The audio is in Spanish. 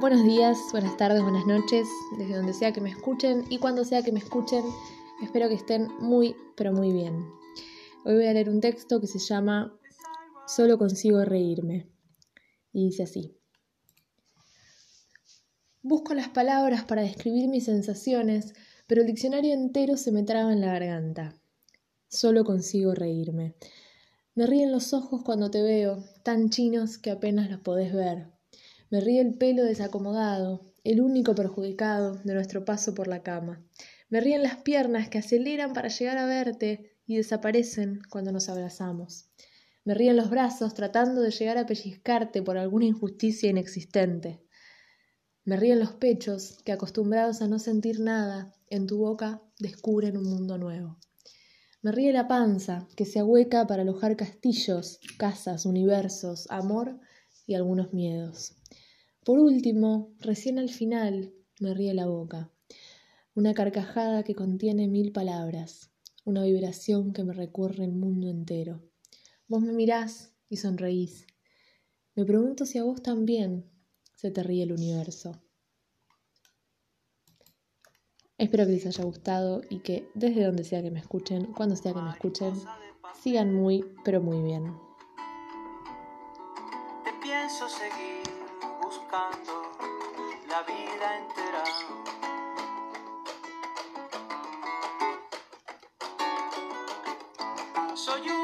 Buenos días, buenas tardes, buenas noches, desde donde sea que me escuchen y cuando sea que me escuchen, espero que estén muy, pero muy bien. Hoy voy a leer un texto que se llama Solo consigo reírme. Y dice así. Busco las palabras para describir mis sensaciones, pero el diccionario entero se me traba en la garganta. Solo consigo reírme. Me ríen los ojos cuando te veo, tan chinos que apenas los podés ver. Me ríe el pelo desacomodado, el único perjudicado de nuestro paso por la cama. Me ríen las piernas que aceleran para llegar a verte y desaparecen cuando nos abrazamos. Me ríen los brazos tratando de llegar a pellizcarte por alguna injusticia inexistente. Me ríen los pechos que, acostumbrados a no sentir nada, en tu boca descubren un mundo nuevo. Me ríe la panza que se ahueca para alojar castillos, casas, universos, amor y algunos miedos. Por último, recién al final, me ríe la boca. Una carcajada que contiene mil palabras, una vibración que me recorre el mundo entero. Vos me mirás y sonreís. Me pregunto si a vos también se te ríe el universo. Espero que les haya gustado y que desde donde sea que me escuchen, cuando sea que me escuchen, sigan muy, pero muy bien. Te pienso seguir buscando la vida entera. Soy un